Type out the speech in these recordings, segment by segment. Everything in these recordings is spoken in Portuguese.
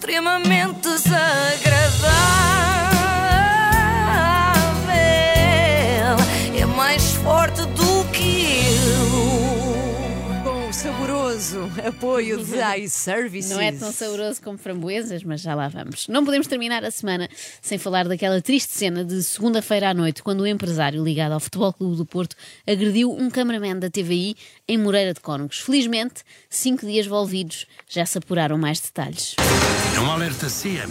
extremamente desagradável. Apoio de iServices. Não é tão saboroso como framboesas, mas já lá vamos. Não podemos terminar a semana sem falar daquela triste cena de segunda-feira à noite, quando o empresário ligado ao Futebol Clube do Porto agrediu um cameraman da TVI em Moreira de Cónegos. Felizmente, cinco dias envolvidos já se apuraram mais detalhes. É um alerta CM.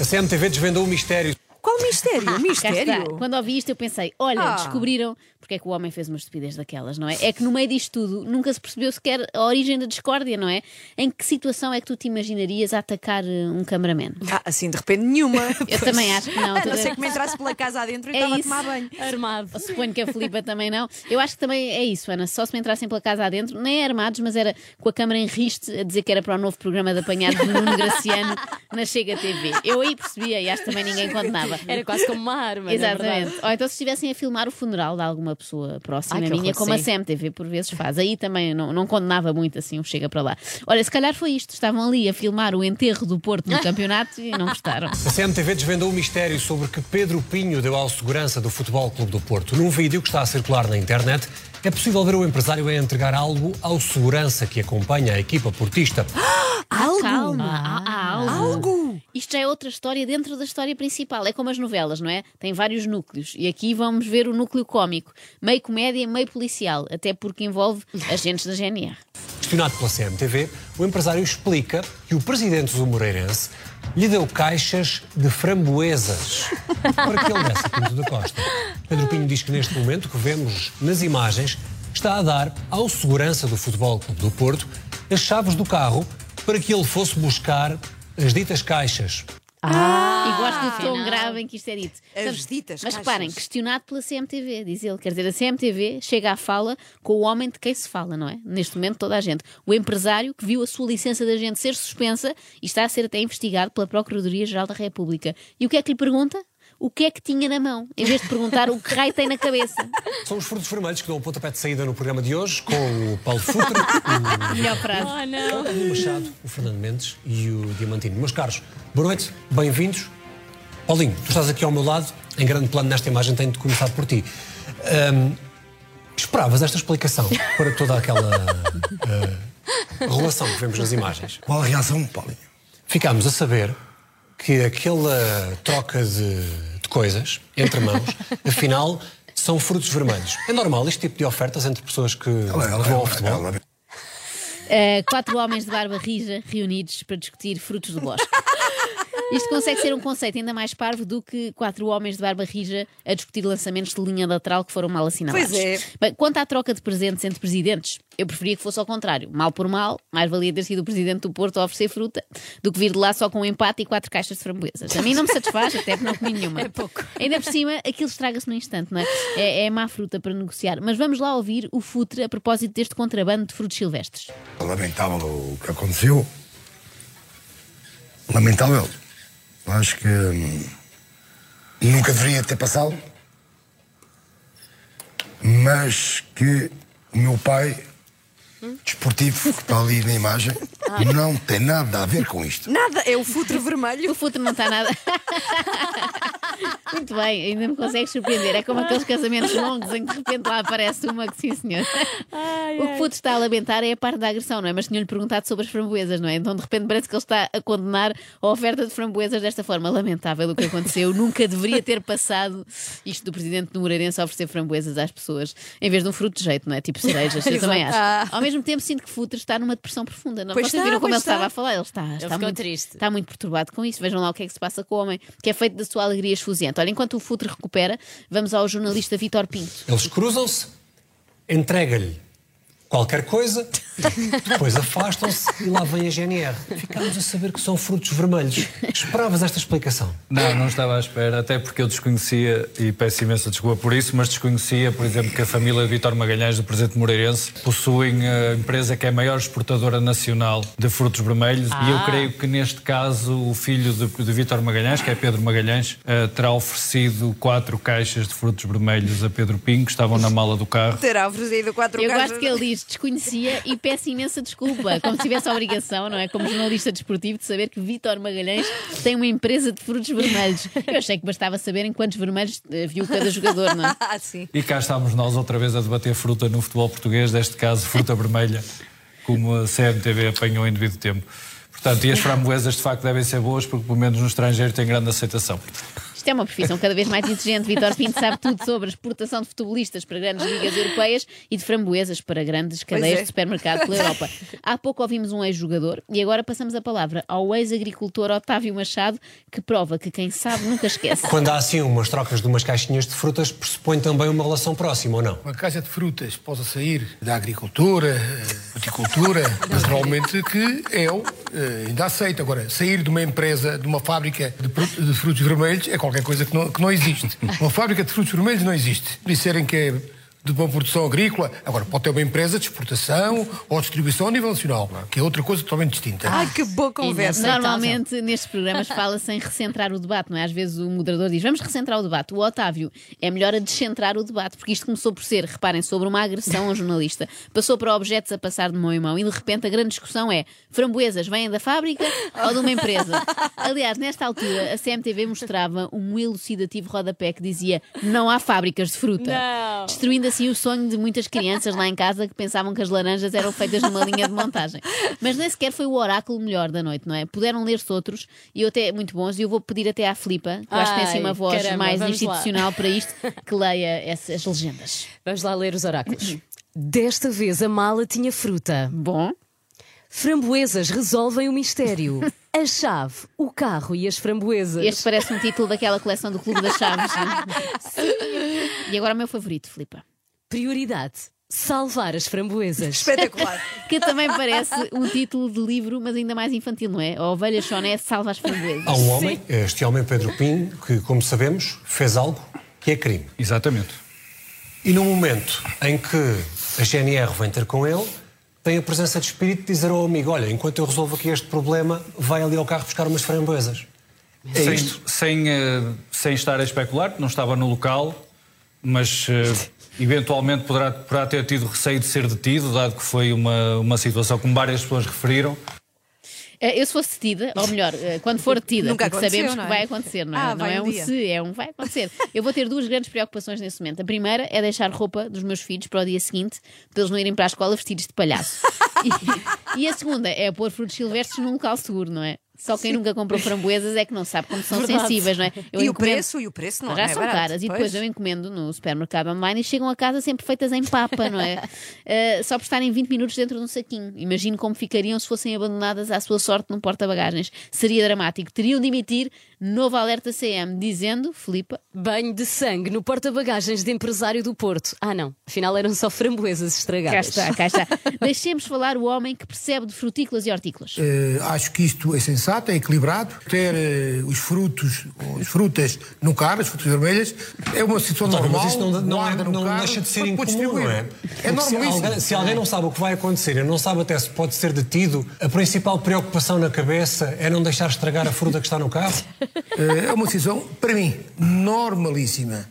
A CMTV desvendou o mistério. Qual mistério? Está. mistério? Quando ouvi isto, eu pensei: olha, Ah. descobriram porque é que o homem fez uma estupidez daquelas, não é? É que no meio disto tudo nunca se percebeu sequer a origem da discórdia, não é? Em que situação é que tu te imaginarias a atacar eh, um cameraman? Ah, assim de repente nenhuma. Eu também acho que não. A não ser que me entrasse pela casa adentro e É estava a isso. tomar banho. Armado. Suponho que a Filipa também não. Eu acho que também é isso, Ana. Só se me entrassem pela casa adentro, nem armados, mas era com a câmara em riste a dizer que era para o novo programa de apanhado de Nuno Graciano na Chega TV. Eu aí percebia e acho que também ninguém condenava. Era quase como uma arma. na verdade. Exatamente. Ou então se estivessem a filmar o funeral de alguma pessoa próxima Ai, minha, como a. CMTV por vezes faz. Aí também não, não condenava muito assim, um chega para lá. Olha, se calhar foi isto. Estavam ali a filmar o enterro do Porto no campeonato e não gostaram. A CMTV desvendou o mistério sobre que Pedro Pinho deu ao segurança do Futebol Clube do Porto. Num vídeo que está a circular na internet, é possível ver o empresário a entregar algo ao segurança que acompanha a equipa portista. Algo? Calma, há, há algo. Algo? Isto já é outra história dentro da história principal. É como as novelas, não é? Tem vários núcleos. E aqui vamos ver o núcleo cómico. Meio comédia, meio policial. Até porque envolve agentes da GNR. Questionado pela CMTV, o empresário explica que o presidente do Moreirense lhe deu caixas de framboesas para que ele desse a Pinto da Costa. Pedro Pinho diz que neste momento que vemos nas imagens está a dar ao segurança do Futebol Clube do Porto as chaves do carro para que ele fosse buscar as ditas caixas. e gosto do tom grave em que isto é dito. As Sabes, ditas Mas caixas. reparem, questionado pela CMTV, diz ele. Quer dizer, a CMTV chega à fala com o homem de quem se fala, não é? Neste momento, toda a gente. O empresário que viu a sua licença de agente ser suspensa e está a ser até investigado pela Procuradoria-Geral da República. E o que é que lhe pergunta? O que é que tinha na mão? Em vez de perguntar o que raio tem na cabeça. São os frutos vermelhos que dão o pontapé de saída no programa de hoje, com o Paulo Futre, o Melhor frase. Oh, não. o Machado, o Fernando Mendes e o Diamantino. Meus caros, boa noite, bem-vindos. Paulinho, tu estás aqui ao meu lado, em grande plano nesta imagem, tenho de começar por ti. Ahm, esperavas esta explicação para toda aquela ah, relação que vemos nas imagens? Qual a reação, Paulinho? Ficámos a saber que aquela troca de, de coisas entre mãos, afinal, são frutos vermelhos. É normal este tipo de ofertas entre pessoas que, Ela, ela, que vão ao ela, futebol? ela- Uh, quatro homens de barba rija reunidos para discutir frutos do bosque. Isto consegue ser um conceito ainda mais parvo do que quatro homens de barba rija a discutir lançamentos de linha lateral que foram mal assinalados. Pois é. Bem, quanto à troca de presentes entre presidentes, eu preferia que fosse ao contrário. Mal por mal, mais valia ter sido o presidente do Porto a oferecer fruta do que vir de lá só com um empate e quatro caixas de framboesas. A mim não me satisfaz, até porque não comi nenhuma. É pouco. Ainda por cima, aquilo estraga-se no instante, não é? é? É má fruta para negociar. Mas vamos lá ouvir o futre a propósito deste contrabando de frutos silvestres. Lamentável o que aconteceu. Lamentável. Acho que hum, nunca deveria ter passado. Mas que o meu pai, desportivo, que está ali na imagem, não tem nada a ver com isto. Nada, é o futre vermelho. O futre não está nada. Muito bem, ainda me consegues surpreender. É como aqueles casamentos longos em que de repente lá aparece uma que sim, senhor. o que o futre está a lamentar é a parte da agressão, não é? Mas tinham-lhe perguntado sobre as framboesas, não é? Então de repente parece que ele está a condenar a oferta de framboesas desta forma. Lamentável o que aconteceu. Nunca deveria ter passado isto do presidente do Moreirense a oferecer framboesas às pessoas em vez de um fruto de jeito, não é? Tipo cerejas. Eu também acho. Ao mesmo tempo sinto que futre está numa depressão profunda. Não? Pois Vocês está, viram como pois ele estava está. a falar? Ele está, está ficou muito triste. Está muito perturbado com isso. Vejam lá o que é que se passa com o homem, que é feito da sua alegria Olha, enquanto o Futre recupera, vamos ao jornalista Vítor Pinto. Eles cruzam-se, entrega-lhe qualquer coisa, depois afastam-se e lá vem a GNR. Ficámos a saber que são frutos vermelhos. Esperavas esta explicação? Não, não estava à espera, até porque eu desconhecia, e peço imensa desculpa por isso, mas desconhecia, por exemplo, que a família de Vítor Magalhães, do presidente Moreirense, possuem a empresa que é a maior exportadora nacional de frutos vermelhos e eu creio que neste caso o filho de, de Vítor Magalhães, que é Pedro Magalhães, eh, terá oferecido quatro caixas de frutos vermelhos a Pedro Pinho, que estavam na mala do carro. Terá oferecido quatro Eu caixas. gosto que ele diz: desconhecia e peço imensa desculpa, como se tivesse a obrigação, não é? Como jornalista desportivo, de saber que Vítor Magalhães tem uma empresa de frutos vermelhos. Eu achei que bastava saber em quantos vermelhos eh, viu cada jogador, não é? Ah, sim. E cá estamos nós outra vez a debater fruta no futebol português, deste caso fruta vermelha, como a CMTV apanhou em devido tempo. Portanto, e as framboesas de facto devem ser boas porque pelo menos no estrangeiro tem grande aceitação. Isto é uma profissão cada vez mais exigente. Vitor Pinto sabe tudo sobre a exportação de futebolistas para grandes ligas europeias e de framboesas para grandes cadeias é. de supermercado pela Europa. Há pouco ouvimos um ex-jogador e agora passamos a palavra ao ex-agricultor Otávio Machado, que prova que quem sabe nunca esquece. Quando há assim umas trocas de umas caixinhas de frutas, pressupõe também uma relação próxima, ou não? Uma caixa de frutas possa sair da agricultura, horticultura, naturalmente que eu eh, ainda aceito. Agora, sair de uma empresa, de uma fábrica de, de frutos vermelhos é qualquer coisa que não, que não existe. Uma fábrica de frutos vermelhos não existe. Disserem que é de uma produção agrícola, agora pode ter uma empresa de exportação ou distribuição a nível nacional, que é outra coisa totalmente distinta. Ai, que boa conversa. Normalmente nestes programas fala-se em recentrar o debate, não é? Às vezes o moderador diz vamos recentrar o debate. O Otávio é melhor a descentrar o debate, porque isto começou por ser, reparem, sobre uma agressão a um jornalista, passou para objetos a passar de mão em mão e de repente a grande discussão é framboesas vêm da fábrica ou de uma empresa? Aliás, nesta altura a CMTV mostrava um elucidativo rodapé que dizia não há fábricas de fruta, Não. destruindo assim o sonho de muitas crianças lá em casa que pensavam que as laranjas eram feitas numa linha de montagem. Mas nem sequer foi o oráculo melhor da noite, não é? Puderam ler-se outros e eu até muito bons, e eu vou pedir até à Filipa, que eu acho que tem assim uma voz caramba, mais vamos lá. institucional para isto, que leia essas legendas. Vamos lá ler os oráculos. Desta vez a mala tinha fruta. Bom, Framboesas resolvem o mistério. A chave, o carro e as framboesas. este parece um título daquela coleção do Clube das Chaves. é? E agora o meu favorito, Filipa. Prioridade: salvar as framboesas. Espetacular. Que também parece um título de livro, mas ainda mais infantil, não é? A ovelha Choné salva as framboesas. Há um homem, este homem Pedro Pinho, que, como sabemos, fez algo que é crime. Exatamente. E no momento em que a GNR vem ter com ele, tem a presença de espírito de dizer ao amigo: Olha, enquanto eu resolvo aqui este problema, vai ali ao carro buscar umas framboesas. É sem, isto? Sem, eh, sem estar a especular, porque não estava no local, mas eh, eventualmente poderá, poderá ter tido receio de ser detido, dado que foi uma, uma situação como várias pessoas referiram. Eh, Eu se fosse detida, ou melhor, eh, quando for detida, Nunca porque sabemos não que é? vai acontecer, não é? Ah, não é um um se, é um vai acontecer. Eu vou ter duas grandes preocupações nesse momento. A primeira é deixar roupa dos meus filhos para o dia seguinte, para eles não irem para a escola vestidos de palhaço. E, e a segunda é pôr frutos silvestres num local seguro, não é? Só quem nunca comprou framboesas é que não sabe como são sensíveis, não é? Eu E o encomendo- preço? E o preço não já é são barato. caras. E Pois. depois eu encomendo no supermercado online e chegam a casa sempre feitas em papa, não é? Eh, só por estarem 20 minutos dentro de um saquinho. Imagino como ficariam se fossem abandonadas à sua sorte num porta-bagagens. Seria dramático. Teriam de emitir novo alerta CM, dizendo, Filipa, Banho de sangue no porta-bagagens de empresário do Porto. Ah, não. Afinal eram só framboesas cá estragadas. está, cá está. Deixemos falar o homem que percebe de frutícolas e hortícolas. Eh, acho que isto é sensato, é equilibrado. Ter eh, os frutos, as frutas no carro, as frutas vermelhas, é uma situação normal. mas isso não, não, é- não carro, deixa de ser incomum, não é? É Porque se alguém, se alguém não sabe o que vai acontecer e não sabe até se pode ser detido, a principal preocupação na cabeça é não deixar estragar a fruta que está no carro? Eh, É uma decisão, para mim, normalíssima.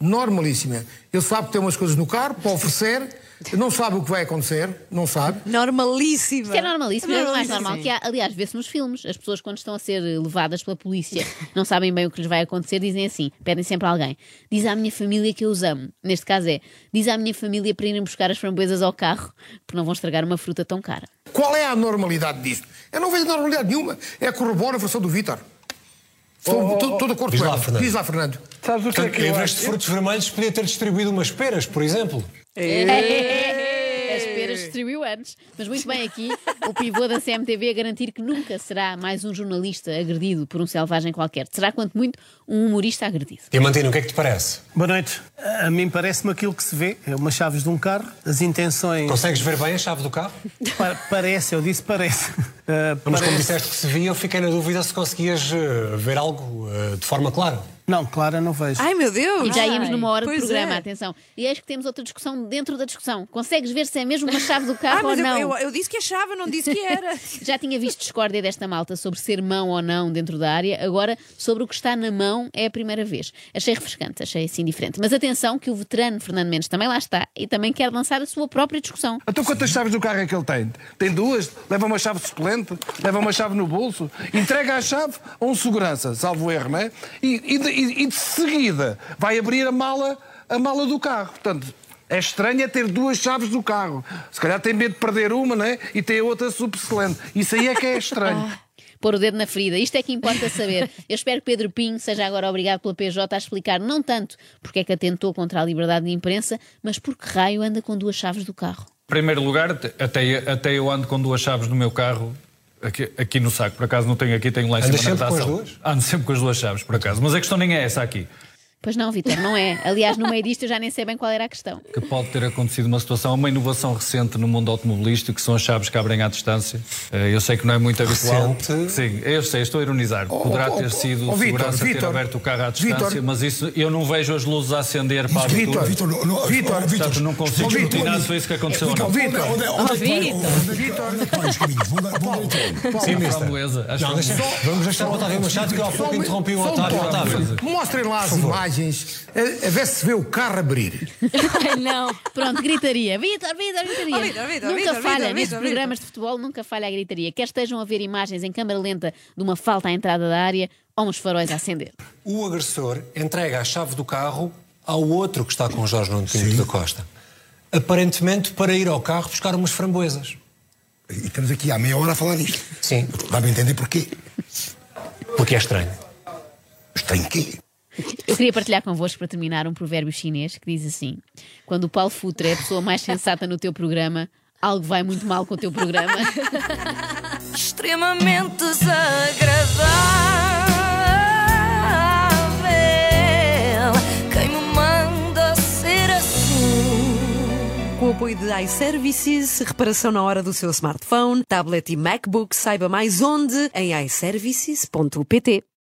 Normalíssima. Ele sabe que tem umas coisas no carro para oferecer, não sabe o que vai acontecer, não sabe. Normalíssima. Isso é normalíssimo, é o mais normal que há. Aliás, vê-se nos filmes. As pessoas, quando estão a ser levadas pela polícia, não sabem bem o que lhes vai acontecer, dizem assim: pedem sempre a alguém. Diz à minha família que eu os amo. Neste caso é: diz à minha família para irem buscar as framboesas ao carro, porque não vão estragar uma fruta tão cara. Qual é a normalidade disto? Eu não vejo normalidade nenhuma. É corrobora a versão do Vítor. Estou de acordo Diz com lá, ela. Fernando. Diz lá, Fernando. Sabes o que é Portanto, que em eu vez de frutos vermelhos, podia ter distribuído umas peras, por exemplo. Peras distribuiu antes. Mas muito bem aqui, o pivô da CMTV a garantir que nunca será mais um jornalista agredido por um selvagem qualquer. Será, quanto muito, um humorista agredido. Diamantino, o que é que te parece? Boa noite. A mim parece-me aquilo que se vê. É umas chaves de um carro, as intenções. Consegues ver bem a chave do carro? Pa- parece, eu disse parece. Ah, Mas como parece. disseste que se via, eu fiquei na dúvida se conseguias eh, ver algo eh, de forma clara. Não, Clara, não vejo. Ai meu Deus! E já íamos numa hora de Pois programa, é. atenção. E eis que temos outra discussão dentro da discussão. Consegues ver se é mesmo uma chave do Ah, carro ou mas eu, não? eu, eu disse que achava, não disse que era. Já tinha visto discórdia desta malta sobre ser mão ou não dentro da área, agora sobre o que está na mão é a primeira vez. Achei refrescante, achei assim diferente. Mas atenção que o veterano Fernando Mendes também lá está e também quer lançar a sua própria discussão. Então quantas chaves do carro é que ele tem? Tem duas? Leva uma chave suplente? Leva uma chave no bolso? Entrega a chave a um segurança, salvo erro, não é? E, e e- e de seguida vai abrir a mala, a mala do carro. Portanto, é estranho é ter duas chaves do carro. Se calhar tem medo de perder uma, não é? E tem a outra subselente. Isso aí é que é estranho. Pôr o dedo na ferida. Isto é que importa saber. Eu espero que Pedro Pinho seja agora obrigado pela PJ a explicar não tanto porque é que atentou contra a liberdade de imprensa, mas por que raio anda com duas chaves do carro. Em primeiro lugar, até, até eu ando com duas chaves no meu carro. Aqui, aqui no saco, por acaso não tenho aqui, tenho lá em cima na duas? Ando sempre com as duas chaves, por acaso. Mas a questão nem é essa aqui. Pois não, Vitor, não é. Aliás, no meio disto eu já nem sei bem qual era a questão. Que pode ter acontecido uma situação, uma inovação recente no mundo automobilístico, que são as chaves que abrem à distância. Eh, Eu sei que não é muito habitual. Recente? Sim, eu sei, estou a ironizar. Poderá oh, ter oh, sido oh, segurança ter Vítor. aberto o carro à distância, Vítor. mas isso eu não vejo as luzes a acender para a Vitor, oh, Vitor, Portanto, não consigo escrutinar se foi isso que aconteceu é- é Vitor. é é vou dar então. Sim, deixa, vamos deixar o Otávio Machado que há pouco interrompi o. Otávio. Mostrem lá as imagens, a, a ver se vê o carro abrir. Ai, não. Pronto, gritaria. Vitor, Vitor, gritaria. Oh, Vítor, Vítor, nunca Vítor, falha, nestes programas de futebol, nunca falha a gritaria. Quer estejam a ver imagens em câmara lenta de uma falta à entrada da área ou uns faróis a acender. O agressor entrega a chave do carro ao outro que está com Jorge Nuno Pinto da Costa. Aparentemente para ir ao carro buscar umas framboesas. E estamos aqui há meia hora a falar nisto. Sim, Dá-me entender porquê. porque é estranho. Estranho quê? Eu queria partilhar convosco para terminar um provérbio chinês que diz assim: Quando o Paulo Futre é a pessoa mais sensata no teu programa, algo vai muito mal com o teu programa. extremamente desagradável. Quem me manda ser assim? Com o apoio de iServices, reparação na hora do seu smartphone, tablet e MacBook, saiba mais onde em iServices.pt.